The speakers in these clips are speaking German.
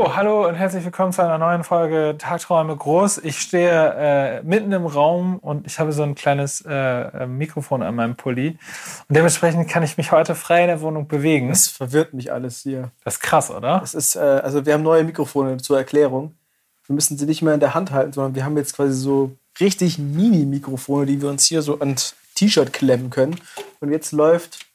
So, hallo und herzlich willkommen zu einer neuen Folge Tagträume groß. Ich stehe äh, mitten im Raum und ich habe so ein kleines äh, Mikrofon an meinem Pulli. Und dementsprechend kann ich mich heute frei in der Wohnung bewegen. Das verwirrt mich alles hier. Das ist krass, oder? Das ist, äh, also wir haben neue Mikrofone zur Erklärung. Wir müssen sie nicht mehr in der Hand halten, sondern wir haben jetzt quasi so richtig Mini-Mikrofone, die wir uns hier so ans T-Shirt klemmen können. Und jetzt läuft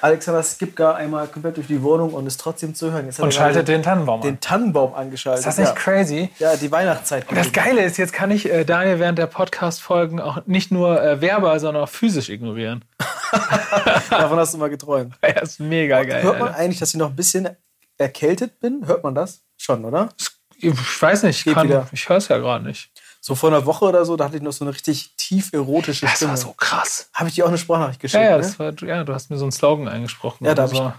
Alexander Skipka einmal komplett durch die Wohnung und ist trotzdem zu hören. und schaltet den Tannenbaum an. Den Tannenbaum angeschaltet. Ist das nicht ja. crazy? Ja, die Weihnachtszeit. Und das Geile ist, jetzt kann ich äh, Daniel während der Podcast-Folgen auch nicht nur äh, verbal, sondern auch physisch ignorieren. Davon hast du mal geträumt. Ja, ist mega geil. Hört man Alter. eigentlich, dass ich noch ein bisschen erkältet bin? Hört man das? Schon, oder? Ich weiß nicht, ich, kann- ich höre es ja gerade nicht. So vor einer Woche oder so, da hatte ich noch so eine richtig tief erotische Das Stimme. war so krass. Habe ich dir auch eine Sprachnachricht geschickt? Ja, ja, ne? das war, ja, du hast mir so einen Slogan eingesprochen. Ja, da oder hab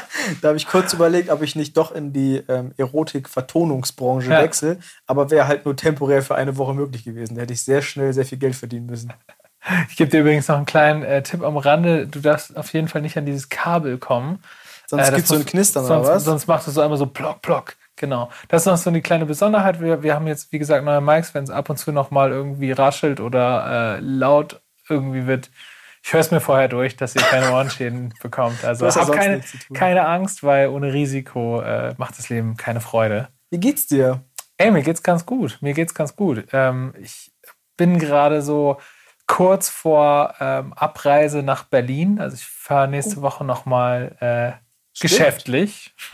Da habe ich kurz überlegt, ob ich nicht doch in die ähm, Erotik-Vertonungsbranche Ja. wechsle. Aber wäre halt nur temporär für eine Woche möglich gewesen. Da hätte ich sehr schnell sehr viel Geld verdienen müssen. Ich gebe dir übrigens noch einen kleinen äh, Tipp am Rande. Du darfst auf jeden Fall nicht an dieses Kabel kommen. Sonst Äh, das gibt es so ein Knistern sonst, oder was? Sonst macht es so einmal so plock, plock. Genau. Das ist noch so eine kleine Besonderheit. Wir, wir haben jetzt, wie gesagt, neue Mics, wenn es ab und zu noch mal irgendwie raschelt oder äh, laut irgendwie wird. Ich höre es mir vorher durch, dass ihr keine Ohrenschäden bekommt. Also Du hast ja hab sonst keine, keine Angst, weil ohne Risiko äh, macht das Leben keine Freude. Wie geht's dir? Ey, mir geht's ganz gut. Mir geht's ganz gut. Ähm, ich bin gerade so kurz vor ähm, Abreise nach Berlin. Also ich fahre nächste Woche noch mal äh, Stimmt. geschäftlich.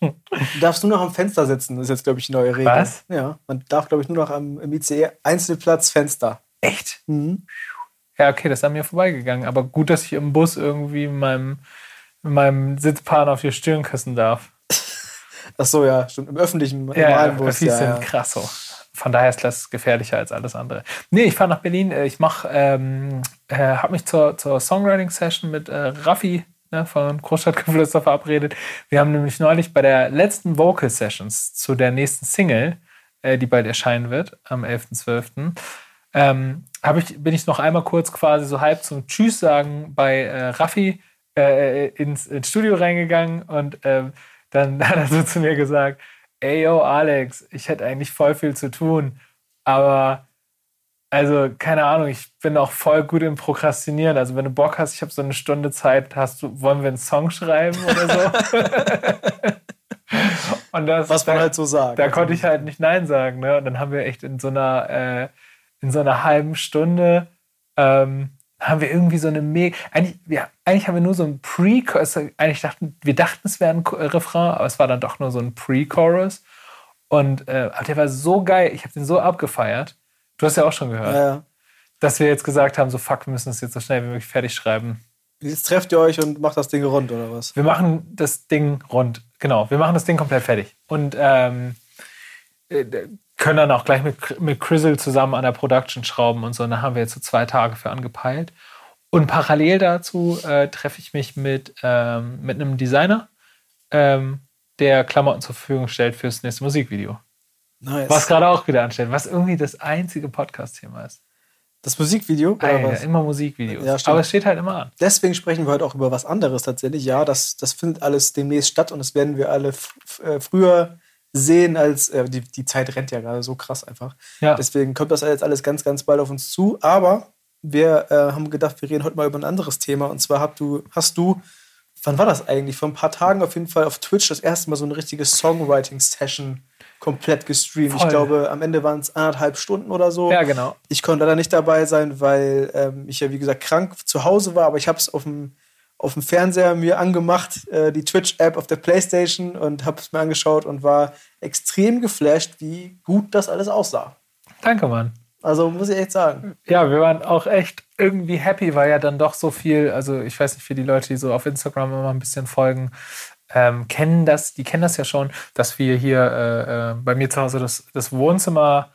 Du darfst nur noch am Fenster sitzen. Das ist jetzt, glaube ich, die neue Regel. Was? Ja, man darf, glaube ich, nur noch am, im ICE Einzelplatz Fenster. Echt? Mhm. Ja, okay, das ist an mir vorbeigegangen. Aber gut, dass ich im Bus irgendwie in meinem, in meinem Sitzplan auf die Stirn küssen darf. Ach so, ja, stimmt. Im öffentlichen, Ja, normalen Bus. Ja, sind ja. krass so. Von daher ist das gefährlicher als alles andere. Nee, ich fahre nach Berlin. Äh, Ich mach, ähm, äh, habe mich zur, zur Songwriting-Session mit äh, Raffi ne, von Großstadtgeflüster verabredet. Wir haben nämlich neulich bei der letzten Vocal Sessions zu der nächsten Single, äh, die bald erscheinen wird, am 11.12., ähm, ich, bin ich noch einmal kurz quasi so halb zum Tschüss sagen bei äh, Raffi äh, ins, ins Studio reingegangen und ähm, dann hat er so zu mir gesagt, ey yo Alex, ich hätte eigentlich voll viel zu tun, aber also keine Ahnung, ich bin auch voll gut im Prokrastinieren. Also wenn du Bock hast, ich habe so eine Stunde Zeit, hast du, wollen wir einen Song schreiben oder so? und das, Was man da- halt so sagt. da konnte ich halt nicht Nein sagen. Ne? Und dann haben wir echt in so einer, äh, in so einer halben Stunde ähm, haben wir irgendwie so eine mega. Eigentlich, ja, eigentlich haben wir nur so ein Pre-Chorus. Eigentlich dachten wir dachten, es wäre ein äh, Refrain, aber es war dann doch nur so ein Pre-Chorus. Und äh, der war so geil. Ich habe den so abgefeiert. Du hast ja auch schon gehört, Ja, dass wir jetzt gesagt haben: so fuck, wir müssen es jetzt so schnell wie möglich fertig schreiben. Jetzt trefft ihr euch und macht das Ding rund, oder was? Wir machen das Ding rund. Genau, wir machen das Ding komplett fertig. Und ähm, äh, können dann auch gleich mit, mit Crizzle zusammen an der Production schrauben und so. Und da haben wir jetzt so zwei Tage für angepeilt. Und parallel dazu äh, treffe ich mich mit, ähm, mit einem Designer, ähm, der Klamotten zur Verfügung stellt fürs nächste Musikvideo. Nice. Was gerade auch wieder anstellt, was irgendwie das einzige Podcast-Thema ist. das Musikvideo? Alter, was? immer Musikvideos. Ja. Aber es steht halt immer an. Deswegen sprechen wir heute auch über was anderes tatsächlich. Ja, das, das findet alles demnächst statt und das werden wir alle äh, früher sehen als äh, die, die Zeit rennt ja gerade so krass einfach. Ja. Deswegen kommt das jetzt alles ganz, ganz bald auf uns zu. Aber wir äh, haben gedacht, wir reden heute mal über ein anderes Thema. Und zwar hast du, hast du, wann war das eigentlich? Vor ein paar Tagen auf jeden Fall auf Twitch das erste Mal so eine richtige Songwriting-Session komplett gestreamt. Voll. Ich glaube, am Ende waren es anderthalb Stunden oder so. Ja, genau. Ich konnte leider nicht dabei sein, weil ähm, ich ja, wie gesagt, krank zu Hause war, aber ich habe es auf dem, auf dem Fernseher mir angemacht, äh, die Twitch-App auf der Playstation und habe es mir angeschaut und war extrem geflasht, wie gut das alles aussah. Danke, Mann. Also muss ich echt sagen. Ja, wir waren auch echt irgendwie happy, weil ja dann doch so viel, also ich weiß nicht, für die Leute, die so auf Instagram immer ein bisschen folgen, ähm, kennen das, die kennen das ja schon, dass wir hier äh, äh, bei mir zu Hause das, das Wohnzimmer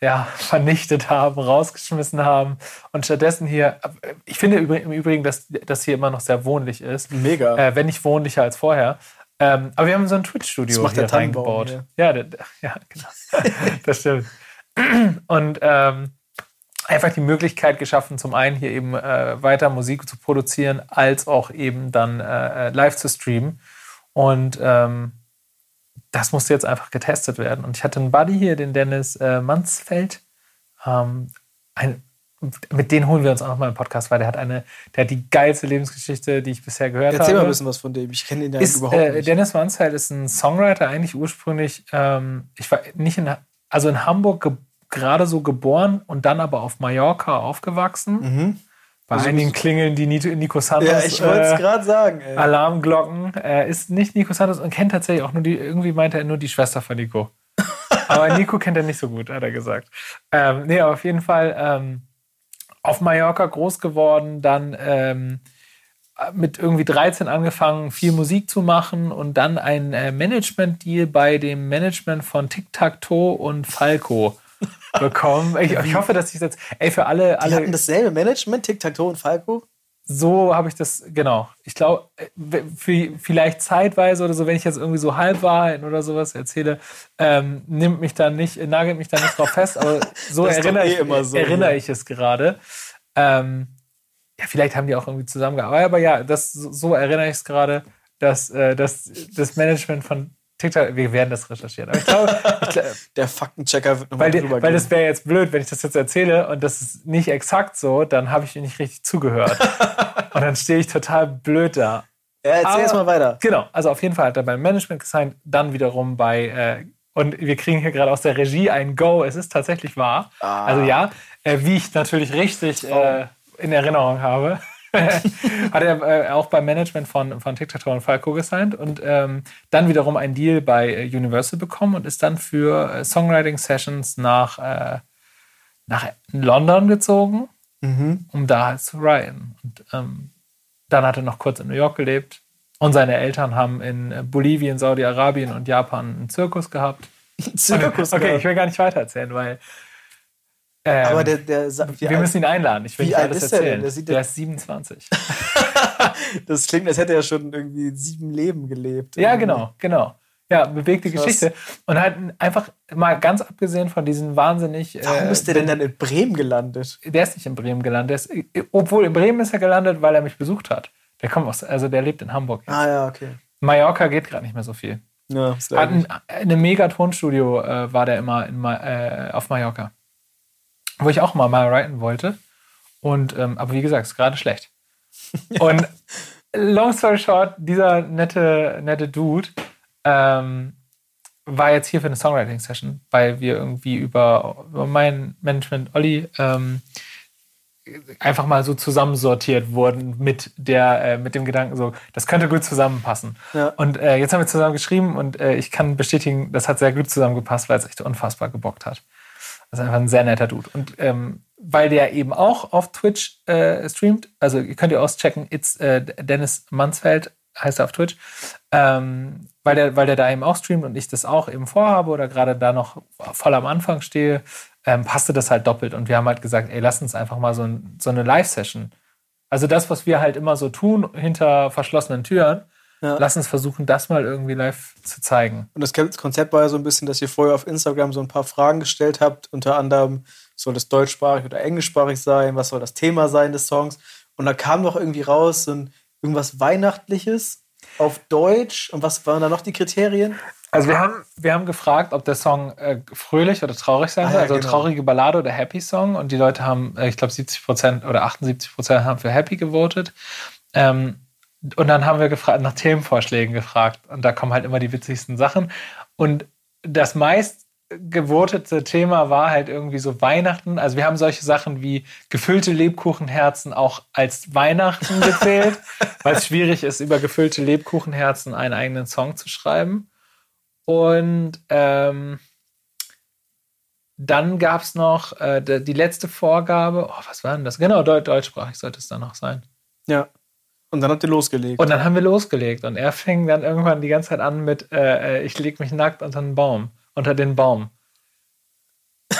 ja, vernichtet haben, rausgeschmissen haben und stattdessen hier, ich finde im Übrigen, dass das hier immer noch sehr wohnlich ist, Mega. äh, wenn nicht wohnlicher als vorher. Ähm, aber wir haben so ein Twitch-Studio hier der reingebaut. Ja, der, der, ja, genau. das stimmt. Und ähm, einfach die Möglichkeit geschaffen, zum einen hier eben äh, weiter Musik zu produzieren, als auch eben dann äh, äh, live zu streamen. Und ähm, das musste jetzt einfach getestet werden. Und ich hatte einen Buddy hier, den Dennis äh, Mansfeld. Ähm, ein, mit denen holen wir uns auch noch mal einen Podcast, weil der hat eine, der hat die geilste Lebensgeschichte, die ich bisher gehört Erzähl habe. Erzähl mal ein bisschen was von dem. Ich kenne ihn ja ist, überhaupt äh, nicht. Dennis Mansfeld ist ein Songwriter, eigentlich ursprünglich, ähm, ich war nicht in, also in Hamburg gerade so geboren und dann aber auf Mallorca aufgewachsen. Mhm. Bei Also einigen klingeln die Nico, Nico Santos Ja, ich wollte es äh, gerade sagen. Ey. Alarmglocken. Er ist nicht Nico Santos und kennt tatsächlich auch nur die, irgendwie meinte er nur die Schwester von Nico. aber Nico kennt er nicht so gut, hat er gesagt. Ähm, nee, aber auf jeden Fall ähm, auf Mallorca groß geworden, dann ähm, mit irgendwie 13 angefangen, viel Musik zu machen und dann ein äh, Management-Deal bei dem Management von Tic Tac Toe und Falco bekommen. Ich, ich hoffe, dass ich das. Ey, für alle, Die alle hatten dasselbe Management, Tic-Tac-Toe und Falco. so habe ich das, genau. Ich glaube, vielleicht zeitweise oder so, wenn ich jetzt irgendwie so Halbwahrheiten oder sowas erzähle, ähm, nimmt mich dann nicht, nagelt mich dann nicht drauf fest, aber so erinnere, eh ich, immer so, erinnere ja. ich es gerade. Ähm, ja, vielleicht haben die auch irgendwie zusammengearbeitet, aber ja, das, so erinnere ich es gerade, dass, äh, dass das Management von TikTok, wir werden das recherchieren. Aber ich glaube, ich, glaub- Der Faktenchecker wird nochmal weil, drüber weil gehen. das wäre jetzt blöd, wenn ich das jetzt erzähle und das ist nicht exakt so, dann habe ich nicht richtig zugehört. und dann stehe ich total blöd da. ja, erzähl jetzt mal weiter. Genau, also auf jeden Fall hat er beim Management gesigned, dann wiederum bei, äh, und wir kriegen hier gerade aus der Regie ein Go, es ist tatsächlich wahr. Ah. Also ja, äh, wie ich natürlich richtig äh, in Erinnerung habe. Hat er äh, auch beim Management von, von TikTok und Falco gesigned und ähm, dann wiederum einen Deal bei äh, Universal bekommen und ist dann für äh, Songwriting-Sessions nach, äh, nach London gezogen, Mhm. um da halt zu writen. Und ähm, dann hat er noch kurz in New York gelebt. Und seine Eltern haben in äh, Bolivien, Saudi-Arabien und Japan einen Zirkus gehabt. Zirkus. okay, gehabt. ich will gar nicht weiter erzählen, weil ähm, Aber der, der, wir alt- müssen ihn einladen. Ich will wie alt alles ist der denn? erzählen. Der sieht der ja- ist 27. das klingt, als hätte er schon irgendwie sieben Leben gelebt. ja, genau, genau. Ja, bewegte Krass. Geschichte. Und halt einfach mal ganz abgesehen von diesen wahnsinnig. Warum äh, ist der denn dann in Bremen gelandet? Der ist nicht in Bremen gelandet. Der ist, obwohl in Bremen ist er gelandet, weil er mich besucht hat. Der kommt aus, also der lebt in Hamburg. Jetzt. Ah ja, okay. Mallorca geht gerade nicht mehr so viel. Ja, Hat ein, eine mega Tonstudio äh, war der immer in, äh, auf Mallorca. Wo ich auch mal mal writen wollte. Und, ähm, aber wie gesagt, ist gerade schlecht. Und long story short, dieser nette, nette Dude ähm, war jetzt hier für eine Songwriting-Session, weil wir irgendwie über, über mein Management Olli ähm, einfach mal so zusammensortiert wurden mit der äh, mit dem Gedanken so das könnte gut zusammenpassen Ja. und äh, jetzt haben wir zusammen geschrieben und äh, ich kann bestätigen das hat sehr gut zusammengepasst weil es echt unfassbar gebockt hat das ist einfach ein sehr netter Dude und ähm, weil der eben auch auf Twitch äh, streamt also ihr könnt ihr auschecken it's äh, Dennis Mansfeld heißt er auf Twitch ähm, weil der weil der da eben auch streamt und ich das auch eben vorhabe oder gerade da noch voll am Anfang stehe ähm, passte das halt doppelt. Und wir haben halt gesagt, ey, lass uns einfach mal so, ein, so eine Live-Session. Also das, was wir halt immer so tun hinter verschlossenen Türen, Ja. lass uns versuchen, das mal irgendwie live zu zeigen. Und das Konzept war ja so ein bisschen, dass ihr vorher auf Instagram so ein paar Fragen gestellt habt. Unter anderem, soll das deutschsprachig oder englischsprachig sein? Was soll das Thema sein des Songs? Und da kam doch irgendwie raus so ein, irgendwas Weihnachtliches auf Deutsch. Und was waren da noch die Kriterien? Also wir haben, wir haben gefragt, ob der Song äh, fröhlich oder traurig sein Ah, soll, ja, also genau. traurige Ballade oder Happy Song. Und die Leute haben, äh, ich glaube, 70 Prozent oder 78 Prozent haben für Happy gewotet. Ähm, und dann haben wir gefragt, nach Themenvorschlägen gefragt. Und da kommen halt immer die witzigsten Sachen. Und das meist gewotete Thema war halt irgendwie so Weihnachten. Also wir haben solche Sachen wie gefüllte Lebkuchenherzen auch als Weihnachten gezählt, weil es schwierig ist, über gefüllte Lebkuchenherzen einen eigenen Song zu schreiben. Und ähm, dann gab es noch äh, die letzte Vorgabe. Oh, was war denn das? Genau, Deu deutschsprachig sollte es dann noch sein. Ja. Und dann habt ihr losgelegt. Und dann haben wir losgelegt. Und er fing dann irgendwann die ganze Zeit an mit: äh, äh, Ich leg mich nackt unter den Baum. Unter den Baum.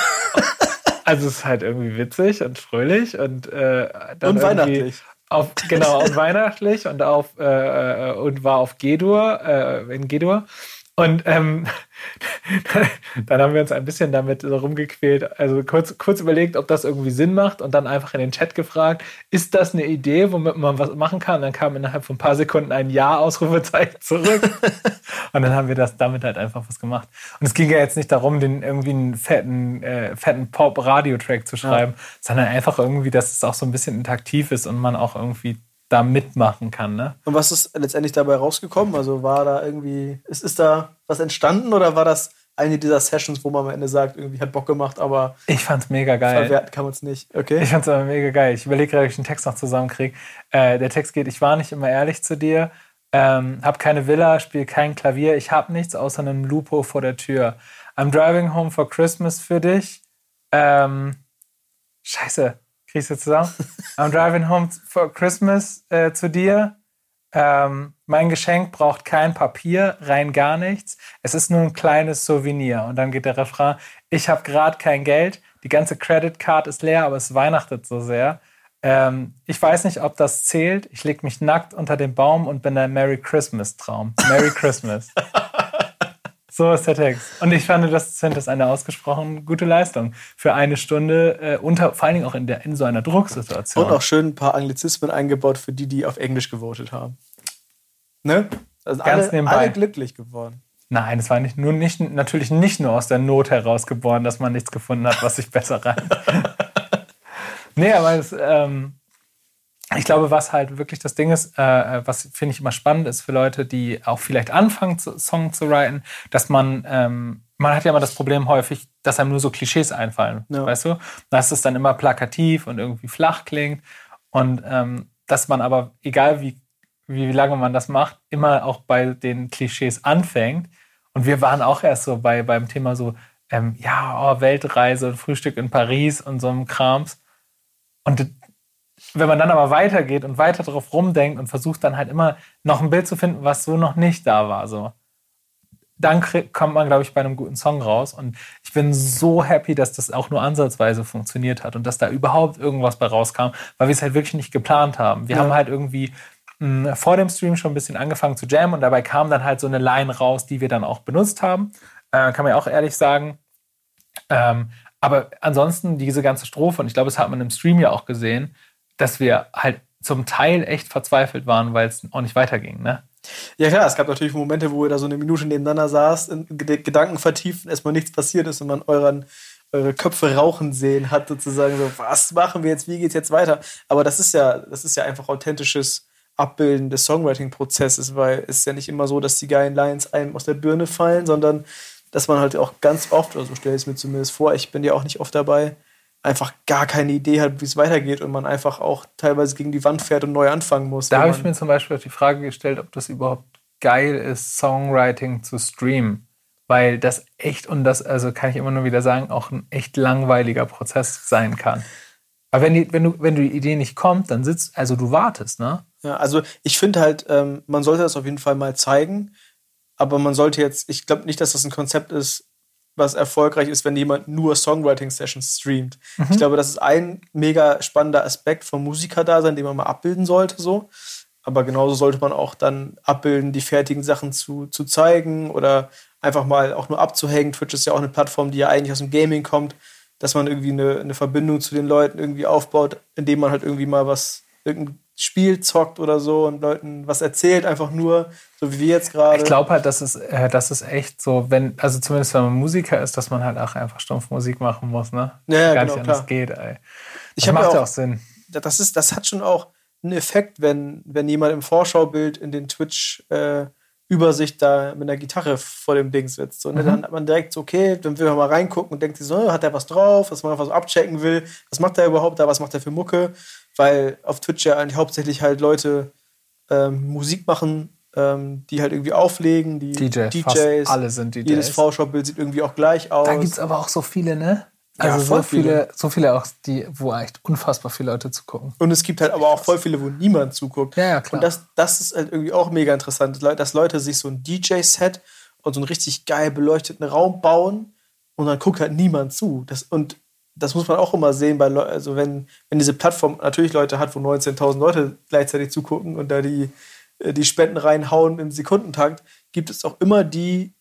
also es ist halt irgendwie witzig und fröhlich und äh, dann Und weihnachtlich. Auf, genau, und weihnachtlich und auf äh, äh, und war auf G-Dur, äh, in G-Dur. Und ähm, dann haben wir uns ein bisschen damit rumgequält, also kurz, kurz überlegt, ob das irgendwie Sinn macht und dann einfach in den Chat gefragt, ist das eine Idee, womit man was machen kann? Und dann kam innerhalb von ein paar Sekunden ein Ja-Ausrufezeichen zurück. und dann haben wir das damit halt einfach was gemacht. Und es ging ja jetzt nicht darum, den irgendwie einen fetten, äh, fetten Pop-Radio-Track zu schreiben, ja. sondern einfach irgendwie, dass es auch so ein bisschen interaktiv ist und man auch irgendwie da mitmachen kann. Ne? Und was ist letztendlich dabei rausgekommen? Also war da irgendwie, ist, ist da was entstanden oder war das eine dieser Sessions, wo man am Ende sagt, irgendwie hat Bock gemacht, aber. Ich fand's mega geil. Verwerten kann man es nicht. Okay. Ich fand's aber mega geil. Ich überlege gerade, ob ich den Text noch zusammenkriege. Äh, der Text geht: Ich war nicht immer ehrlich zu dir, ähm, hab keine Villa, spiel kein Klavier, ich hab nichts außer einem Lupo vor der Tür. I'm driving home for Christmas für dich. Ähm, scheiße. Kriegst du zusammen? I'm driving home for Christmas äh, zu dir. Ähm, mein Geschenk braucht kein Papier, rein gar nichts. Es ist nur ein kleines Souvenir. Und dann geht der Refrain, ich habe gerade kein Geld, die ganze Credit Card ist leer, aber es weihnachtet so sehr. Ähm, ich weiß nicht, ob das zählt. Ich leg mich nackt unter den Baum und bin ein Merry Christmas Traum. Merry Christmas. So ist der Text. Und ich fand, das ist eine ausgesprochen gute Leistung für eine Stunde, äh, unter, vor allen Dingen auch in, der, in so einer Drucksituation. Und auch schön ein paar Anglizismen eingebaut für die, die auf Englisch gewotet haben. Ne? Also Ganz alle, nebenbei. alle glücklich geworden. Nein, es war nicht, nur nicht, natürlich nicht nur aus der Not heraus geboren, dass man nichts gefunden hat, was sich besser reimt. nee, aber es, ähm, ich glaube, was halt wirklich das Ding ist, äh, äh, was finde ich immer spannend ist für Leute, die auch vielleicht anfangen, zu, Song zu writen, dass man, ähm, man hat ja immer das Problem häufig, dass einem nur so Klischees einfallen, ja. weißt du? Dass es dann immer plakativ und irgendwie flach klingt und ähm, dass man aber, egal wie, wie lange man das macht, immer auch bei den Klischees anfängt. Und wir waren auch erst so bei, beim Thema so, ähm, ja, oh, Weltreise, Frühstück in Paris und so einem Krams. Und wenn man dann aber weitergeht und weiter drauf rumdenkt und versucht dann halt immer noch ein Bild zu finden, was so noch nicht da war, so, dann kommt man, glaube ich, bei einem guten Song raus. Und ich bin so happy, dass das auch nur ansatzweise funktioniert hat und dass da überhaupt irgendwas bei rauskam, weil wir es halt wirklich nicht geplant haben. Wir ja. haben halt irgendwie mh, hm, vor dem Stream schon ein bisschen angefangen zu jammen und dabei kam dann halt so eine Line raus, die wir dann auch benutzt haben. Äh, kann man ja auch ehrlich sagen. Ähm, aber ansonsten diese ganze Strophe, und ich glaube, das hat man im Stream ja auch gesehen, dass wir halt zum Teil echt verzweifelt waren, weil es auch nicht weiterging. Ne? Ja klar, es gab natürlich Momente, wo ihr da so eine Minute nebeneinander saßt, in Gedanken vertieft, erstmal nichts passiert ist und man euren, eure Köpfe rauchen sehen hat, sozusagen so, was machen wir jetzt, wie geht's jetzt weiter? Aber das ist ja, das ist ja einfach authentisches Abbilden des Songwriting-Prozesses, weil es ist ja nicht immer so, dass die geilen Lines einem aus der Birne fallen, sondern dass man halt auch ganz oft, oder so stelle ich es mir zumindest vor, ich bin ja auch nicht oft dabei, einfach gar keine Idee hat, wie es weitergeht und man einfach auch teilweise gegen die Wand fährt und neu anfangen muss. Da habe ich mir zum Beispiel die Frage gestellt, ob das überhaupt geil ist, Songwriting zu streamen. Weil das echt, und das, also kann ich immer nur wieder sagen, auch ein echt langweiliger Prozess sein kann. Aber wenn, die, wenn, du, wenn die Idee nicht kommt, dann sitzt, also du wartest, ne? Ja, also ich finde halt, ähm, man sollte das auf jeden Fall mal zeigen, aber man sollte jetzt, ich glaube nicht, dass das ein Konzept ist, was erfolgreich ist, wenn jemand nur Songwriting-Sessions streamt. Mhm. Ich glaube, das ist ein mega spannender Aspekt vom Musikerdasein, den man mal abbilden sollte. So. Aber genauso sollte man auch dann abbilden, die fertigen Sachen zu, zu zeigen oder einfach mal auch nur abzuhängen. Twitch ist ja auch eine Plattform, die ja eigentlich aus dem Gaming kommt, dass man irgendwie eine, eine Verbindung zu den Leuten irgendwie aufbaut, indem man halt irgendwie mal was, irgendein Spiel zockt oder so und Leuten was erzählt, einfach nur, so wie wir jetzt gerade. Ich glaube halt, dass es, äh, das ist echt so, wenn, also zumindest wenn man Musiker ist, dass man halt auch einfach stumpf Musik machen muss, ne? Ja, Gar genau, nicht anders geht, ey. Das ich macht ja auch, auch, Sinn. Das, ist, das hat schon auch einen Effekt, wenn, wenn jemand im Vorschaubild in den Twitch äh, Übersicht da mit einer Gitarre vor dem Ding sitzt. So, ne? Mhm. Dann hat man direkt so, okay, dann will man mal reingucken und denkt sich so, oh, hat er was drauf, was man einfach so abchecken will, was macht er überhaupt da, was macht er für Mucke weil auf Twitch ja eigentlich hauptsächlich halt Leute ähm, Musik machen, ähm, die halt irgendwie auflegen, die DJ, DJs. alle sind DJs. Jedes Vorschaubild sieht irgendwie auch gleich aus. Da gibt es aber auch so viele, ne? Also ja, so viele, viele, so viele auch, die, wo echt unfassbar viele Leute zugucken. Und es gibt halt aber auch voll viele, wo niemand zuguckt. Ja, ja, klar. Und das, das ist halt irgendwie auch mega interessant, dass Leute sich so ein DJ-Set und so einen richtig geil beleuchteten Raum bauen und dann guckt halt niemand zu. Das, und das muss man auch immer sehen, bei also wenn, wenn diese Plattform natürlich Leute hat, wo 19.000 Leute gleichzeitig zugucken und da die, äh, die Spenden reinhauen im Sekundentakt, gibt es auch immer die,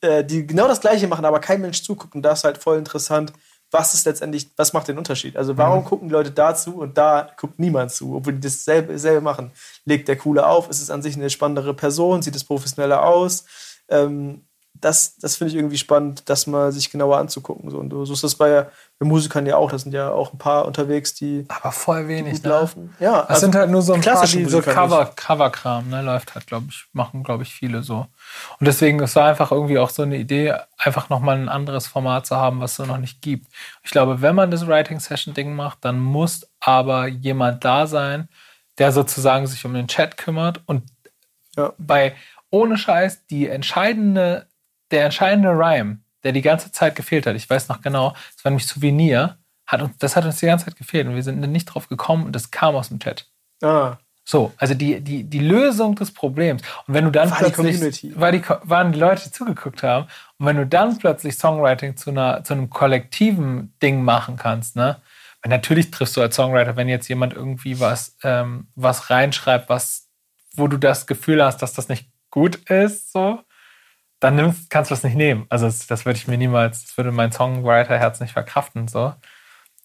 äh, die genau das Gleiche machen, aber kein Mensch zuguckt. Und da ist halt voll interessant, was ist letztendlich, was macht den Unterschied? Also warum mhm. gucken die Leute dazu und da guckt niemand zu, obwohl die dasselbe selbe machen? Legt der Coole auf? Ist es an sich eine spannendere Person? Sieht es professioneller aus? Ähm, das, das finde ich irgendwie spannend, das mal sich genauer anzugucken. So, und so ist das bei, bei Musikern ja auch. Da sind ja auch ein paar unterwegs, die. Aber voll wenig, gut ne? laufen. Ja, es also sind halt nur so ein paar, die so Cover, Cover-Kram, ne? Läuft halt, glaube ich, machen, glaube ich, viele so. Und deswegen, es war einfach irgendwie auch so eine Idee, einfach nochmal ein anderes Format zu haben, was es so noch nicht gibt. Ich glaube, wenn man das Writing-Session-Ding macht, dann muss aber jemand da sein, der sozusagen sich um den Chat kümmert und ja. bei ohne Scheiß die entscheidende der entscheidende Rhyme, der die ganze Zeit gefehlt hat, ich weiß noch genau, es war nämlich Souvenir, hat uns, das hat uns die ganze Zeit gefehlt und wir sind nicht drauf gekommen und das kam aus dem Chat. Ah. So, also die, die, die Lösung des Problems. Und wenn du dann war plötzlich, die war die, waren die Leute, die zugeguckt haben, und wenn du dann plötzlich Songwriting zu, einer, zu einem kollektiven Ding machen kannst, ne? Weil natürlich triffst du als Songwriter, wenn jetzt jemand irgendwie was, ähm, was reinschreibt, was, wo du das Gefühl hast, dass das nicht gut ist, so, dann nimmst, kannst du das nicht nehmen. Also das, das würde ich mir niemals, das würde mein Songwriter-Herz nicht verkraften. So.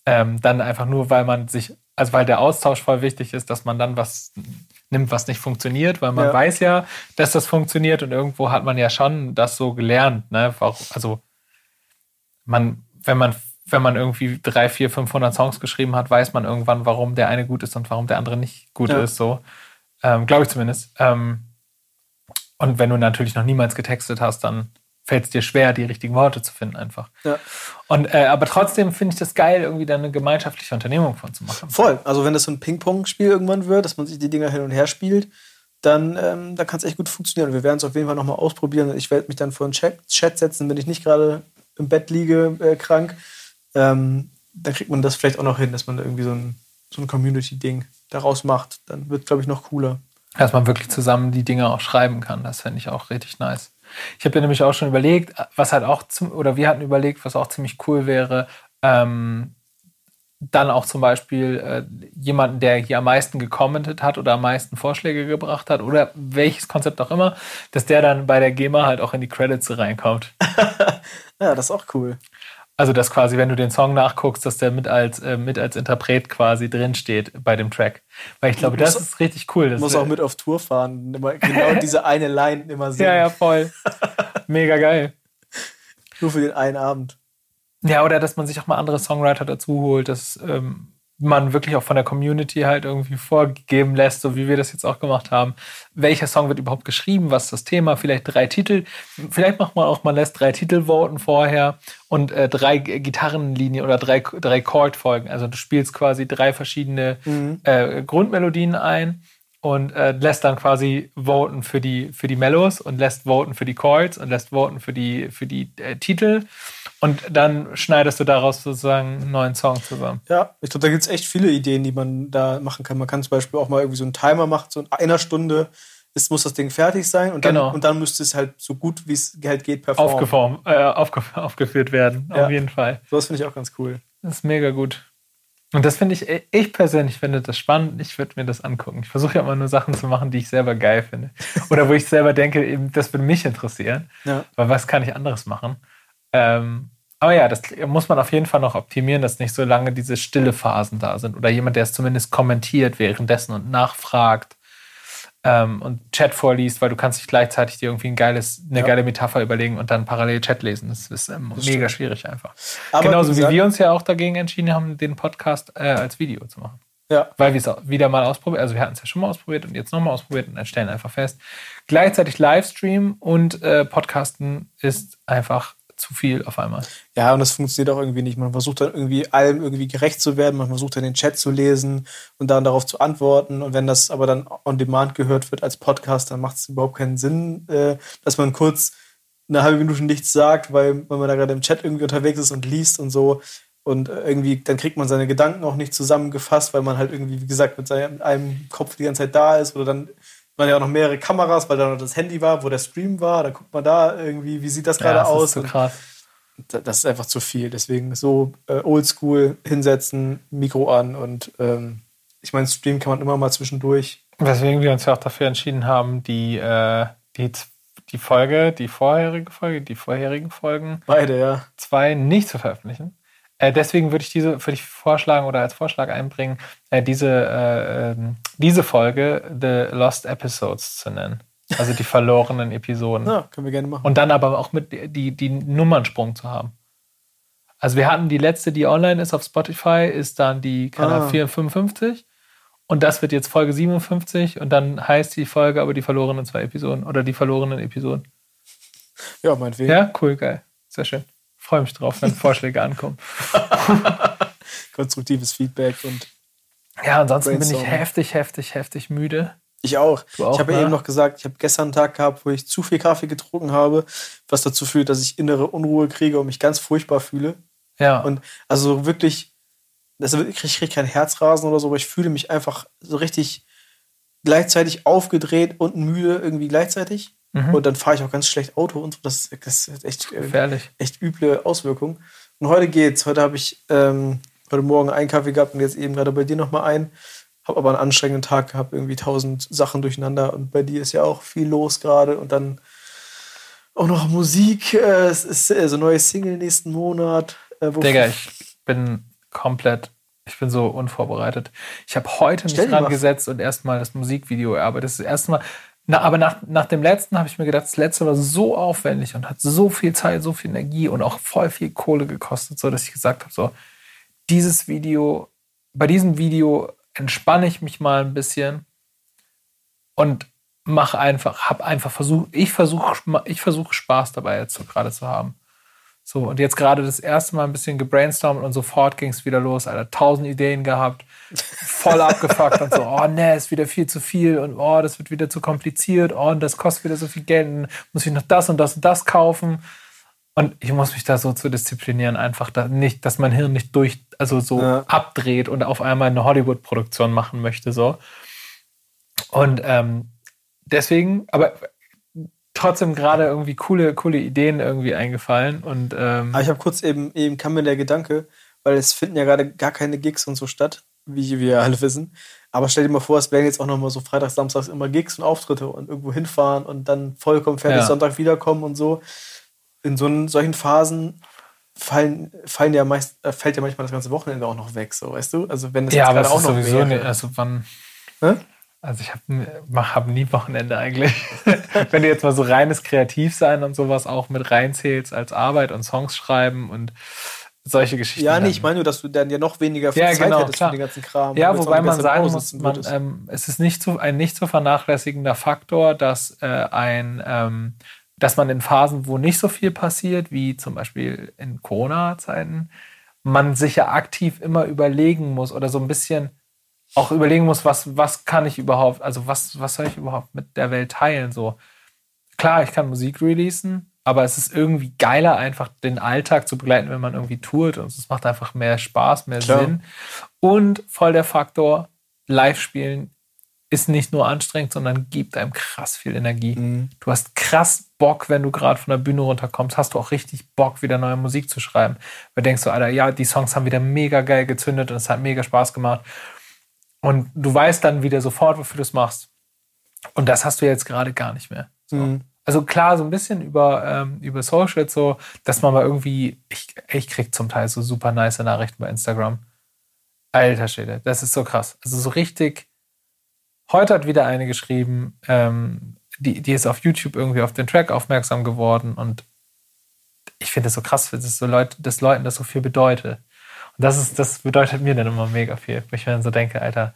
Ähm, dann einfach nur, weil man sich, also weil der Austausch voll wichtig ist, dass man dann was nimmt, was nicht funktioniert, weil man ja. weiß ja, dass das funktioniert und irgendwo hat man ja schon das so gelernt. Ne? Also man, wenn man wenn man irgendwie drei, vier, 500 Songs geschrieben hat, weiß man irgendwann, warum der eine gut ist und warum der andere nicht gut ja. ist. So ähm, glaube ich zumindest. Ähm, und wenn du natürlich noch niemals getextet hast, dann fällt es dir schwer, die richtigen Worte zu finden einfach. Ja. Und, äh, aber trotzdem finde ich das geil, irgendwie da eine gemeinschaftliche Unternehmung von zu machen. Voll. Also wenn das so ein Ping-Pong-Spiel irgendwann wird, dass man sich die Dinger hin und her spielt, dann, ähm, dann kann es echt gut funktionieren. Wir werden es auf jeden Fall nochmal ausprobieren. Ich werde mich dann vor den Chat, Chat setzen, wenn ich nicht gerade im Bett liege, äh, krank. Ähm, dann kriegt man das vielleicht auch noch hin, dass man irgendwie so ein, so ein Community-Ding daraus macht. Dann wird es, glaube ich, noch cooler dass man wirklich zusammen die Dinge auch schreiben kann. Das fände ich auch richtig nice. Ich habe ja nämlich auch schon überlegt, was halt auch zum, oder wir hatten überlegt, was auch ziemlich cool wäre, ähm, dann auch zum Beispiel äh, jemanden, der hier am meisten gekommentet hat oder am meisten Vorschläge gebracht hat oder welches Konzept auch immer, dass der dann bei der GEMA halt auch in die Credits reinkommt. ja, das ist auch cool. Also, dass quasi, wenn du den Song nachguckst, dass der mit als, äh, mit als Interpret quasi drinsteht bei dem Track. Weil ich glaube, das ist richtig cool. Du musst auch mit auf Tour fahren. Immer genau diese eine Line immer sehen. Ja, ja, voll. Mega geil. Nur für den einen Abend. Ja, oder dass man sich auch mal andere Songwriter dazu holt. Das ähm, man wirklich auch von der Community halt irgendwie vorgegeben lässt, so wie wir das jetzt auch gemacht haben. Welcher Song wird überhaupt geschrieben? Was ist das Thema? Vielleicht drei Titel. Vielleicht macht man auch, man lässt drei Titel voten vorher und äh, drei Gitarrenlinien oder drei, drei Chordfolgen. Also du spielst quasi drei verschiedene mhm. äh, Grundmelodien ein und äh, lässt dann quasi voten für die, für die Mellos und lässt voten für die Chords und lässt voten für die, für die äh, Titel. Und dann schneidest du daraus sozusagen einen neuen Song zusammen. Ja, ich glaube, da gibt es echt viele Ideen, die man da machen kann. Man kann zum Beispiel auch mal irgendwie so einen Timer machen, so in einer Stunde ist, muss das Ding fertig sein und dann, genau. und dann müsste es halt so gut, wie es halt geht, performen. Aufgeformt, äh, aufge aufgeführt werden, ja. auf jeden Fall. So was finde ich auch ganz cool. Das ist mega gut. Und das finde ich, ich persönlich finde das spannend. Ich würde mir das angucken. Ich versuche ja immer nur Sachen zu machen, die ich selber geil finde. Oder wo ich selber denke, eben, das würde mich interessieren. Ja. Weil was kann ich anderes machen? Ähm, aber ja, das muss man auf jeden Fall noch optimieren, dass nicht so lange diese stille Phasen da sind. Oder jemand, der es zumindest kommentiert währenddessen und nachfragt ähm, und Chat vorliest, weil du kannst nicht gleichzeitig dir irgendwie ein geiles, eine ja. geile Metapher überlegen und dann parallel Chat lesen. Das ist ähm, das mega schwierig einfach. Aber Genauso wie wir uns ja auch dagegen entschieden haben, den Podcast äh, als Video zu machen. Ja. Weil wir es wieder mal ausprobiert, also wir hatten es ja schon mal ausprobiert und jetzt nochmal ausprobiert und stellen einfach fest, gleichzeitig Livestream und äh, Podcasten ist einfach zu viel auf einmal. Ja, und das funktioniert auch irgendwie nicht. Man versucht dann irgendwie allem irgendwie gerecht zu werden, man versucht dann den Chat zu lesen und dann darauf zu antworten. Und wenn das aber dann on demand gehört wird als Podcast, dann macht es überhaupt keinen Sinn, äh, dass man kurz eine halbe Minute nichts sagt, weil, weil man da gerade im Chat irgendwie unterwegs ist und liest und so. Und irgendwie, dann kriegt man seine Gedanken auch nicht zusammengefasst, weil man halt irgendwie, wie gesagt, mit seinem einem Kopf die ganze Zeit da ist oder dann waren ja auch noch mehrere Kameras, weil da noch das Handy war, wo der Stream war. Da guckt man da irgendwie, wie sieht das gerade ja, das aus? Ist so krass. Das ist einfach zu viel. Deswegen so äh, oldschool hinsetzen, Mikro an und ähm, ich meine, Stream kann man immer mal zwischendurch. Weswegen wir uns ja auch dafür entschieden haben, die, äh, die die Folge, die vorherige Folge, die vorherigen Folgen. Beide, ja. Zwei nicht zu veröffentlichen. Äh, deswegen würde ich diese, würde ich vorschlagen oder als Vorschlag einbringen, äh, diese, äh, ähm, diese Folge The Lost Episodes zu nennen. Also die verlorenen Episoden. Ja, können wir gerne machen. Und dann aber auch mit die, die Nummernsprung zu haben. Also wir hatten die letzte, die online ist auf Spotify, ist dann die Kanal Ah. 455. Und das wird jetzt Folge 57 und dann heißt die Folge aber die verlorenen zwei Episoden oder die verlorenen Episoden. ja, meinetwegen. Ja, cool, geil. Sehr schön. Freue mich drauf, wenn Vorschläge ankommen. Konstruktives Feedback und Ja, ansonsten bin ich heftig, heftig, heftig müde. ich auch. Auch, ich habe ja ne? eben noch gesagt, ich habe gestern einen Tag gehabt, wo ich zu viel Kaffee getrunken habe, was dazu führt, dass ich innere Unruhe kriege und mich ganz furchtbar fühle. Ja. Und also wirklich, also ich kriege krieg kein Herzrasen oder so, aber ich fühle mich einfach so richtig gleichzeitig aufgedreht und müde irgendwie gleichzeitig. Mhm. Und dann fahre ich auch ganz schlecht Auto und so. Das, ist- das ist echt, äh, echt üble Auswirkungen. Und heute geht's. Heute habe ich ähm, heute Morgen einen Kaffee gehabt und jetzt eben gerade bei dir nochmal einen. Habe aber einen anstrengenden Tag gehabt, irgendwie tausend Sachen durcheinander. Und bei dir ist ja auch viel los gerade. Und dann auch noch Musik. Äh, es ist äh, so ein neues Single nächsten Monat. Äh, Digga, ich bin komplett, ich bin so unvorbereitet. Ich habe heute mich mal- rangesetzt und erstmal das Musikvideo erarbeitet. Das ist das erste Mal. Na, aber nach, nach dem letzten habe ich mir gedacht, das letzte war so aufwendig und hat so viel Zeit, so viel Energie und auch voll viel Kohle gekostet, so dass ich gesagt habe, so, dieses Video, bei diesem Video entspanne ich mich mal ein bisschen und mache einfach, habe einfach versucht, ich versuche ich versuche Spaß dabei jetzt so gerade zu haben. So, und jetzt gerade das erste Mal ein bisschen gebrainstormt und sofort ging es wieder los, Alter. Tausend Ideen gehabt, voll abgefuckt und so, oh ne, ist wieder viel zu viel und oh, das wird wieder zu kompliziert, oh, und das kostet wieder so viel Geld, und muss ich noch das und das und das kaufen. Und ich muss mich da so zu disziplinieren, einfach da nicht, dass mein Hirn nicht durch, also so Ja. abdreht und auf einmal eine Hollywood-Produktion machen möchte, so. Und ähm, deswegen, aber trotzdem gerade irgendwie coole, coole Ideen irgendwie eingefallen und ähm, Aber ich habe kurz eben, eben kam mir der Gedanke, weil es finden ja gerade gar keine Gigs und so statt, wie wir alle wissen. Aber stell dir mal vor, es wären jetzt auch noch mal so Freitags, Samstags immer Gigs und Auftritte und irgendwo hinfahren und dann vollkommen fertig Ja. Sonntag wiederkommen und so. In so einen, solchen Phasen fallen, fallen ja meist, äh, fällt ja manchmal das ganze Wochenende auch noch weg, so weißt du? Also wenn das ja, jetzt aber gerade es auch ist noch sowieso wäre. nicht, also wann, Hä? Also ich habe hab nie Wochenende eigentlich. Wenn du jetzt mal so reines Kreativsein und sowas auch mit reinzählst als Arbeit und Songs schreiben und solche Geschichten. Ja, nee, ich meine nur, dass du dann ja noch weniger Ja, Zeit genau, hättest klar. für den ganzen Kram. Ja, wobei man sagen muss, man, ähm, es ist nicht zu, ein nicht zu vernachlässigender Faktor, dass äh, ein, ähm, dass man in Phasen, wo nicht so viel passiert, wie zum Beispiel in Corona-Zeiten, man sich ja aktiv immer überlegen muss oder so ein bisschen auch überlegen muss, was, was kann ich überhaupt, also was, was soll ich überhaupt mit der Welt teilen? So klar, ich kann Musik releasen, aber es ist irgendwie geiler, einfach den Alltag zu begleiten, wenn man irgendwie tourt. Und es macht einfach mehr Spaß, mehr Klar. Sinn. Und voll der Faktor, Live-Spielen ist nicht nur anstrengend, sondern gibt einem krass viel Energie. Mhm. Du hast krass Bock, wenn du gerade von der Bühne runterkommst, hast du auch richtig Bock, wieder neue Musik zu schreiben. Weil du denkst so, Alter, ja, die Songs haben wieder mega geil gezündet und es hat mega Spaß gemacht. Und du weißt dann wieder sofort, wofür du es machst. Und das hast du jetzt gerade gar nicht mehr. So. Mhm. Also klar, so ein bisschen über, ähm, über Social so, dass man mal irgendwie, ich, ich krieg zum Teil so super nice Nachrichten bei Instagram. Alter Schwede, das ist so krass. Also so richtig, heute hat wieder eine geschrieben, ähm, die, die ist auf YouTube irgendwie auf den Track aufmerksam geworden und ich finde das so krass, dass, so Leute, dass Leuten das so viel bedeutet. Das ist, das bedeutet mir dann immer mega viel. Wo ich mir dann so denke, Alter,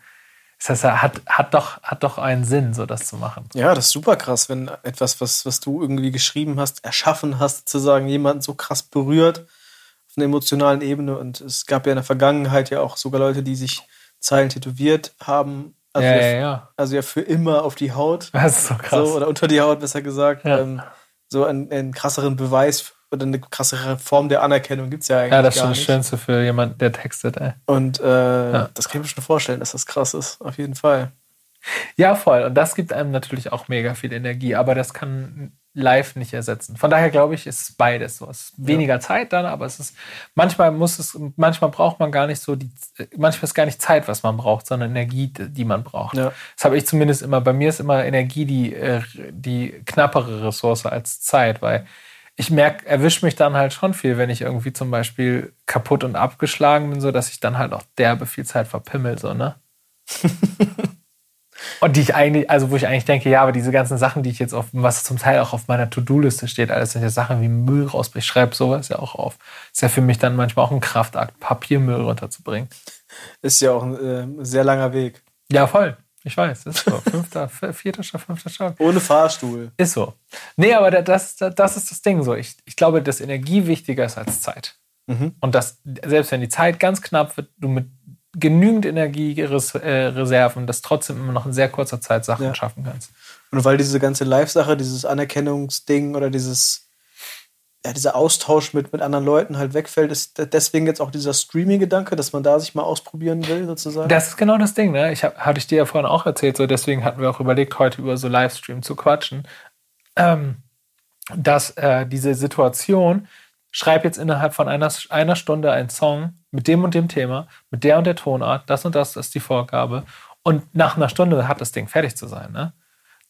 das heißt, hat, hat, doch, hat doch einen Sinn, so das zu machen. Ja, das ist super krass, wenn etwas, was, was du irgendwie geschrieben hast, erschaffen hast, sozusagen jemanden so krass berührt auf einer emotionalen Ebene. Und es gab ja in der Vergangenheit ja auch sogar Leute, die sich Zeilen tätowiert haben. Also ja, ja, ja, ja. Also ja für immer auf die Haut. Das ist so krass. So, oder unter die Haut, besser gesagt. Ja. Ähm, so einen, einen krasseren Beweis oder eine krassere Form der Anerkennung gibt es ja eigentlich Ja, das ist schon das. Schönste für jemanden, der textet, ey. Und äh, Ja. das kann ich mir schon vorstellen, dass das krass ist. Auf jeden Fall. Ja, voll. Und das gibt einem natürlich auch mega viel Energie. Aber das kann live nicht ersetzen. Von daher glaube ich, ist es beides so. Es ist weniger Zeit dann, aber es ist manchmal muss es, manchmal braucht man gar nicht so die, manchmal ist gar nicht Zeit, was man braucht, sondern Energie, die man braucht. Ja. Das habe ich zumindest immer. Bei mir ist immer Energie die, äh, die knappere Ressource als Zeit, weil ich merke, erwischt mich dann halt schon viel, wenn ich irgendwie zum Beispiel kaputt und abgeschlagen bin, so dass ich dann halt auch derbe viel Zeit verpimmel, so, ne? und die ich eigentlich, also wo ich eigentlich denke, ja, aber diese ganzen Sachen, die ich jetzt auf, was zum Teil auch auf meiner To-Do-Liste steht, alles sind ja Sachen wie Müll raus, ich schreibe sowas ja auch auf. Ist ja für mich dann manchmal auch ein Kraftakt, Papiermüll runterzubringen. Ist ja auch ein äh, sehr langer Weg. Ja, voll. Ich weiß, ist so. Fünfter, vierter Stock, fünfter Stock. Ohne Fahrstuhl. Ist so. Nee, aber das, das ist das Ding so. Ich, ich glaube, dass Energie wichtiger ist als Zeit. Mhm. Und dass, selbst wenn die Zeit ganz knapp wird, du mit genügend Energiereserven, das trotzdem immer noch in sehr kurzer Zeit Sachen Ja. schaffen kannst. Und weil diese ganze Live-Sache, dieses Anerkennungsding oder dieses, ja, dieser Austausch mit, mit anderen Leuten halt wegfällt, ist de- deswegen jetzt auch dieser Streaming-Gedanke, dass man da sich mal ausprobieren will, sozusagen. Das ist genau das Ding, ne? Ich hab, hatte ich dir ja vorhin auch erzählt, so deswegen hatten wir auch überlegt, heute über so Livestream zu quatschen. Ähm, dass äh, diese Situation, schreib jetzt innerhalb von einer, einer Stunde einen Song mit dem und dem Thema, mit der und der Tonart, das und das ist die Vorgabe. Und nach einer Stunde hat das Ding fertig zu sein, ne?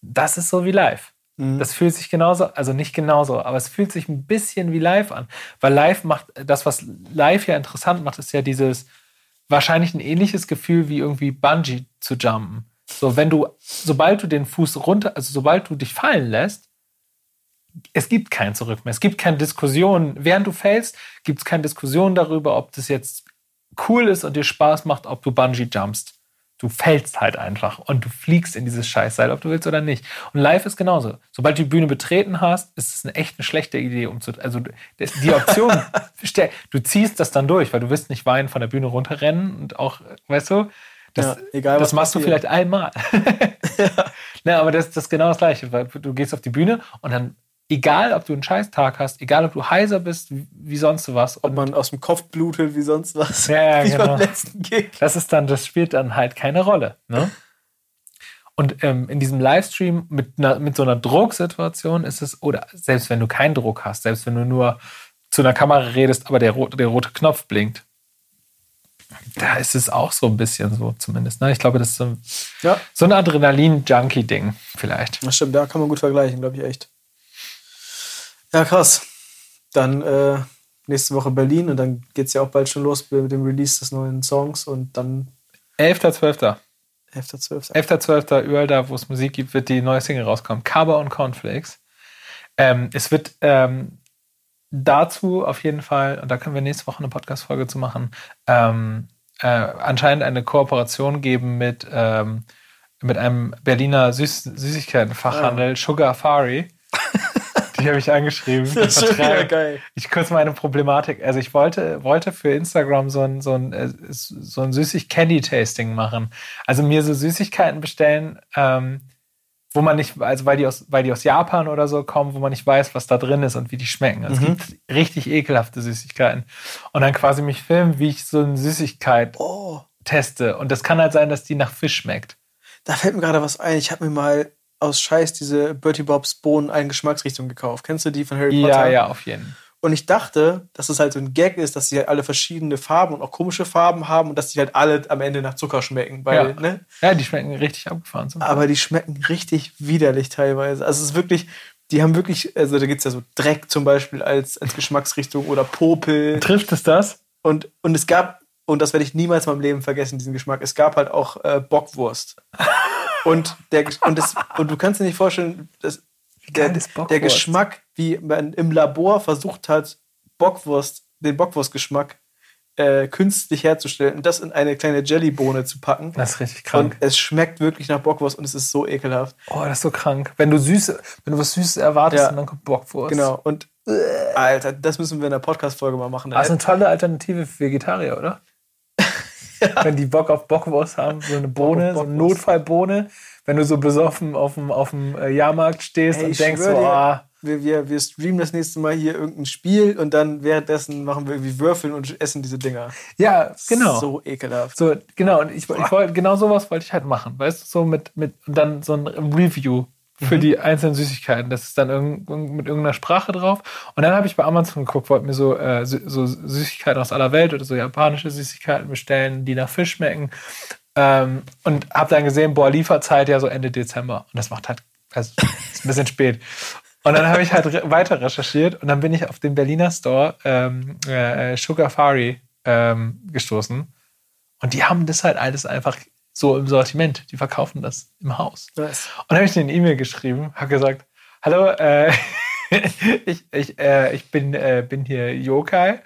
Das ist so wie live. Mhm. Das fühlt sich genauso, also nicht genauso, aber es fühlt sich ein bisschen wie live an. Weil live macht, das, was live ja interessant macht, ist ja dieses wahrscheinlich ein ähnliches Gefühl wie irgendwie Bungee zu jumpen. So, wenn du, sobald du den Fuß runter, also sobald du dich fallen lässt, es gibt kein Zurück mehr. Es gibt keine Diskussion. Während du fällst, gibt es keine Diskussion darüber, ob das jetzt cool ist und dir Spaß macht, ob du Bungee jumpst. Du fällst halt einfach und du fliegst in dieses Scheißseil, ob du willst oder nicht. Und live ist genauso. Sobald du die Bühne betreten hast, ist es eine echt eine schlechte Idee, um zu. Also die Option, du ziehst das dann durch, weil du willst nicht weinen von der Bühne runterrennen und auch, weißt du, das, Ja, egal, das machst du passiert. vielleicht einmal. Ne, aber das, das ist genau das Gleiche, weil du gehst auf die Bühne und dann, egal ob du einen Scheißtag hast, egal ob du heiser bist, wie, sonst was, Ob man aus dem Kopf blutet, wie sonst was. Ja, ja, wie genau. beim letzten Gig. das ist dann, das spielt dann halt keine Rolle. Ne? Und ähm, in diesem Livestream mit, einer, mit so einer Drucksituation ist es, oder selbst wenn du keinen Druck hast, selbst wenn du nur zu einer Kamera redest, aber der, rote- der rote Knopf blinkt, da ist es auch so ein bisschen so zumindest. Ne? Ich glaube, das ist so, Ja, so ein Adrenalin-Junkie-Ding vielleicht. das stimmt, da kann man gut vergleichen, glaube ich echt. Ja, krass. Dann äh, nächste Woche Berlin und dann geht es ja auch bald schon los mit dem Release des neuen Songs und dann 11.12. 11.12. 11.12. überall da, wo es Musik gibt, wird die neue Single rauskommen. Cover und Cornflakes. Ähm, es wird ähm, dazu auf jeden Fall, und da können wir nächste Woche eine Podcast-Folge zu machen, ähm, äh, anscheinend eine Kooperation geben mit, ähm, mit einem Berliner Süß Süßigkeitenfachhandel, Sugar Fari. Die habe ich angeschrieben. Das ist schon wieder geil. ich kurz meine Problematik. Also ich wollte, wollte für Instagram so ein, so ein, äh, so ein Süßig-Candy-Tasting machen. Also mir so Süßigkeiten bestellen, ähm, wo man nicht, also weil die, aus, weil die aus Japan oder so kommen, wo man nicht weiß, was da drin ist und wie die schmecken. Also Es Mhm. gibt richtig ekelhafte Süßigkeiten. Und dann quasi mich filmen, wie ich so eine Süßigkeit Oh, teste. Und das kann halt sein, dass die nach Fisch schmeckt. da fällt mir gerade was ein. Ich habe mir mal aus Scheiß diese Bertie Bobs Bohnen eine Geschmacksrichtung gekauft. Kennst du die von Harry Ja, Potter? ja, auf jeden Fall. Und ich dachte, dass es halt so ein Gag ist, dass sie halt alle verschiedene Farben und auch komische Farben haben und dass die halt alle am Ende nach Zucker schmecken. Weil, Ja. ne? Ja, die schmecken richtig abgefahren. Aber die schmecken richtig widerlich teilweise. Also es ist wirklich, die haben wirklich, also da gibt es ja so Dreck zum Beispiel als, als Geschmacksrichtung oder Popel. Trifft es das? Und, und es gab, und das werde ich niemals in meinem Leben vergessen, diesen Geschmack, es gab halt auch äh, Bockwurst. Und, der, und, das, und du kannst dir nicht vorstellen, dass der, der Geschmack, wie man im Labor versucht hat, Bockwurst, den Bockwurstgeschmack äh, künstlich herzustellen und das in eine kleine Jellybohne zu packen. Das ist richtig krank. Und es schmeckt wirklich nach Bockwurst und es ist so ekelhaft. Oh, das ist so krank. Wenn du süße, wenn du was Süßes erwartest Ja. und dann kommt Bockwurst. Genau. Und Alter, das müssen wir in der Podcast-Folge mal machen. Das ist eine tolle Alternative für Vegetarier, oder? Wenn die Bock auf Bockwurst haben, so eine Bohne, so eine. Notfallbohne, wenn du so besoffen auf dem, auf dem äh, Jahrmarkt stehst Ey, und denkst so, ah, wir, wir, wir streamen das nächste Mal hier irgendein Spiel und dann währenddessen machen wir irgendwie Würfeln und essen diese Dinger. ja, genau. So. So ekelhaft. genau, und ich, ich wollte, genau sowas wollte ich halt machen, weißt du, so mit, mit, und dann so ein Review für die einzelnen Süßigkeiten. Das ist dann irgend, mit irgendeiner Sprache drauf. Und dann habe ich bei Amazon geguckt, wollte mir so, äh, so Süßigkeiten aus aller Welt oder so japanische Süßigkeiten bestellen, die nach Fisch schmecken. Ähm, und habe dann gesehen, boah, Lieferzeit ja so Ende Dezember. Und das macht halt, also ist ein bisschen spät. Und dann habe ich halt re weiter recherchiert und dann bin ich auf den Berliner Store ähm, äh, Sugar Fari ähm, gestoßen. Und die haben das halt alles einfach so im Sortiment. Die verkaufen das im Haus. Nice. Und dann habe ich eine E-Mail geschrieben, habe gesagt, hallo, äh, ich, ich, äh, ich bin, äh, bin hier Yokai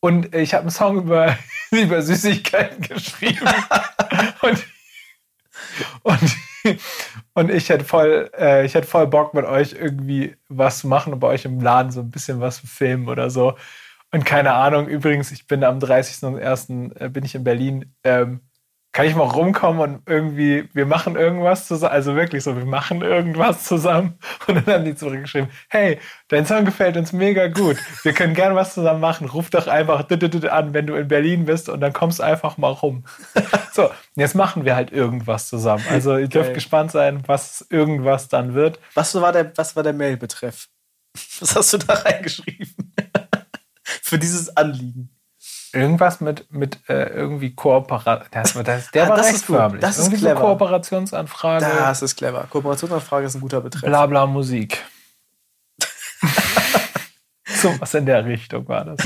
und ich habe einen Song über, über Süßigkeiten geschrieben. und, und, und ich hätte voll, äh, ich hätte voll Bock mit euch irgendwie was zu machen und bei euch im Laden so ein bisschen was zu filmen oder so. Und keine Ahnung, übrigens, ich bin am 30.01. Äh, bin ich in Berlin. Ähm, kann ich mal rumkommen und irgendwie, wir machen irgendwas zusammen, also wirklich so, wir machen irgendwas zusammen. Und dann haben die zurückgeschrieben, hey, dein Song gefällt uns mega gut. Wir können gerne was zusammen machen. Ruf doch einfach an, wenn du in Berlin bist und dann kommst einfach mal rum. So, jetzt machen wir halt irgendwas zusammen. Also ihr dürft Geil. gespannt sein, was irgendwas dann wird. Was war der, was war der Mailbetreff? Was hast du da reingeschrieben? Für dieses Anliegen. Irgendwas mit, mit äh, irgendwie Kooperation. Das, das, der ah, war das recht förmlich. Das ist clever. So Kooperationsanfrage. Das ist clever. Kooperationsanfrage ist ein guter Betreff. Blabla Musik. so was in der Richtung war das.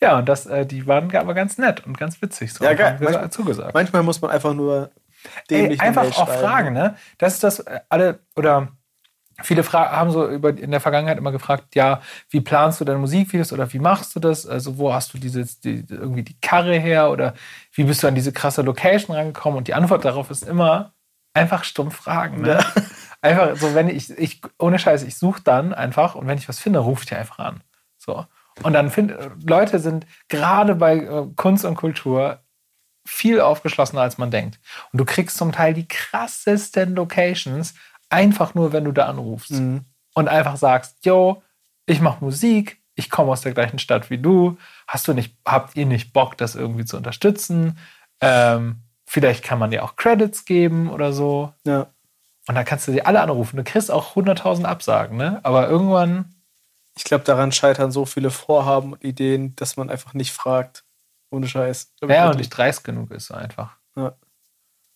Ja, und das, äh, die waren aber ganz nett und ganz witzig. So ja, geil. Manchmal, zugesagt. Manchmal muss man einfach nur Ey, einfach auch fragen, ne? Das ist das, äh, alle, oder Viele haben so über, in der Vergangenheit immer gefragt, ja, wie planst du deine Musikvideos oder wie machst du das? Also wo hast du diese, die, irgendwie die Karre her oder wie bist du an diese krasse Location rangekommen? Und die Antwort darauf ist immer einfach stumpf fragen. Ne? Ja. Einfach so, wenn ich, ich ohne Scheiß, ich suche dann einfach und wenn ich was finde, rufe ich dir einfach an. So. Und dann finde Leute sind gerade bei äh, Kunst und Kultur viel aufgeschlossener, als man denkt. Und du kriegst zum Teil die krassesten Locations Einfach nur, wenn du da anrufst mhm. und einfach sagst, yo, ich mache Musik, ich komme aus der gleichen Stadt wie du, hast du nicht, habt ihr nicht Bock, das irgendwie zu unterstützen? Ähm, vielleicht kann man dir auch Credits geben oder so. Ja. Und dann kannst du sie alle anrufen. Du kriegst auch 100.000 Absagen, ne? Aber irgendwann. Ich glaube, daran scheitern so viele Vorhaben und Ideen, dass man einfach nicht fragt. Ohne Scheiß. Ja, und nicht dreist genug ist einfach. Ja.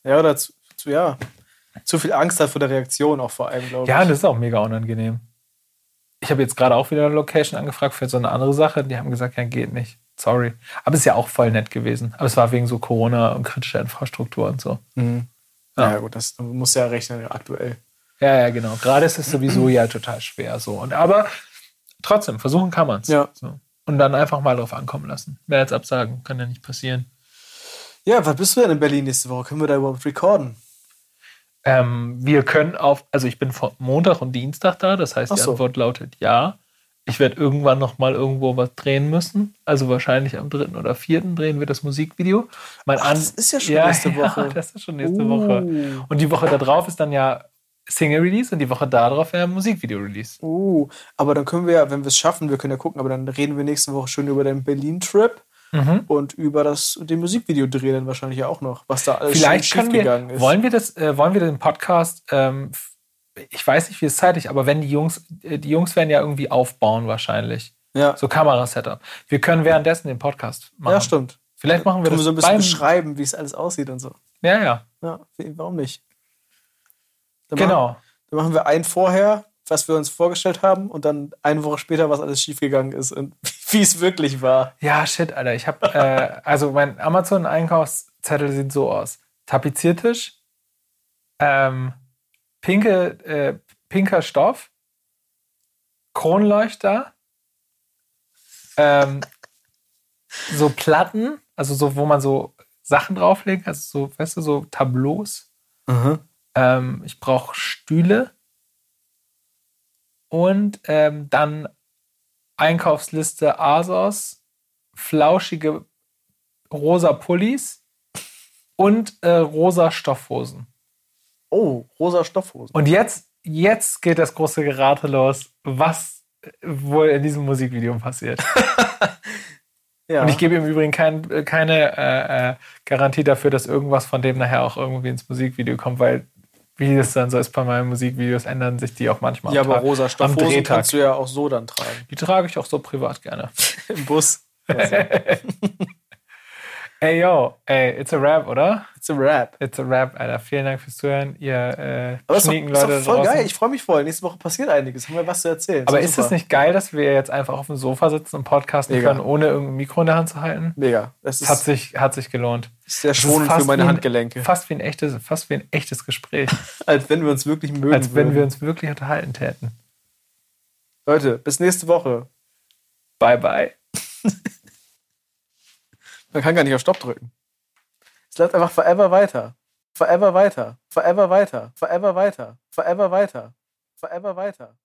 Ja, oder zu, zu ja zu viel Angst hat vor der Reaktion auch vor allem, glaube ich. Ja, das ist auch mega unangenehm. Ich habe jetzt gerade auch wieder eine Location angefragt für so eine andere Sache. Die haben gesagt, ja, geht nicht. Sorry. Aber es ist ja auch voll nett gewesen. Aber es war wegen so Corona und kritischer Infrastruktur und so. Mhm. Ja. ja. gut, das muss ja rechnen aktuell. Ja, ja, genau. Gerade ist es sowieso ja total schwer so. Und aber trotzdem, versuchen kann man es. Ja. So. Und dann einfach mal drauf ankommen lassen. Mehr als absagen, kann ja nicht passieren. Ja, was bist du denn in Berlin nächste Woche? Können wir da überhaupt recorden? Ähm, wir können auf, also ich bin von Montag und Dienstag da, das heißt, die so. Antwort lautet ja. Ich werde irgendwann noch mal irgendwo was drehen müssen. Also wahrscheinlich am 3. oder 4. drehen wir das Musikvideo. Mein Ach, das ist ja schon ja, nächste Woche. Ja, das ist schon nächste uh. Woche. Und die Woche da drauf ist dann ja Single-Release und die Woche darauf wäre Musikvideo-Release. Uh, aber dann können wir ja, wenn wir es schaffen, wir können ja gucken, aber dann reden wir nächste Woche schon über den Berlin-Trip. Mhm. Und über das den Musikvideo drehen dann wahrscheinlich auch noch, was da alles Vielleicht schief gegangen ist. Wollen wir das, äh, wollen wir den Podcast, ähm, ich weiß nicht, wie es zeitlich, aber wenn die Jungs, äh, die Jungs werden ja irgendwie aufbauen wahrscheinlich. Ja. So Kamerasetup. Wir können währenddessen den Podcast machen. Ja, stimmt. Vielleicht machen wir können das. wir so ein bisschen beschreiben, wie es alles aussieht und so. Ja, ja. Ja, warum nicht? Dann genau. Machen, dann machen wir einen vorher, was wir uns vorgestellt haben und dann eine Woche später, was alles schiefgegangen ist und wie es wirklich war. Ja, shit, Alter. Ich habe, äh, also mein Amazon-Einkaufszettel sieht so aus: Tapeziertisch, ähm, pinke, äh, pinker Stoff, Kronleuchter, ähm, so Platten, also so, wo man so Sachen drauflegt, also so, weißt du, so Tableaus. Mhm. Ähm, ich brauche Stühle und ähm, dann Einkaufsliste Asos, flauschige rosa Pullis und äh, rosa Stoffhosen. Oh, rosa Stoffhosen. Und jetzt, jetzt geht das große Gerate los, was wohl in diesem Musikvideo passiert. ja. Und ich gebe im Übrigen kein, keine äh, äh, Garantie dafür, dass irgendwas von dem nachher auch irgendwie ins Musikvideo kommt, weil wie das dann so ist bei meinen Musikvideos, ändern sich die auch manchmal. Ja, aber Tag. rosa Stoffhosen kannst du ja auch so dann tragen. Die trage ich auch so privat gerne. Im Bus. Ey, yo, ey, it's a rap, oder? It's a Rap. It's a rap, Alter. Vielen Dank fürs Zuhören, ihr äh, ist schnieken ist Leute doch voll draußen. geil. Ich freue mich voll. Nächste Woche passiert einiges. Haben wir was zu erzählen. Aber ist es nicht geil, dass wir jetzt einfach auf dem Sofa sitzen und podcasten Mega. können, ohne irgendein Mikro in der Hand zu halten? Mega. Das Es hat ist sich, hat sich gelohnt. sehr Das ist schonend für meine ein- Handgelenke. Fast wie ein echtes, fast wie ein echtes Gespräch. Als wenn wir uns wirklich mögen. als wenn würden. wir uns wirklich unterhalten täten. Leute, bis nächste Woche. Bye, bye. Man kann gar nicht auf Stopp drücken. Es läuft einfach forever weiter. Forever weiter. Forever weiter. Forever weiter. Forever weiter. Forever weiter.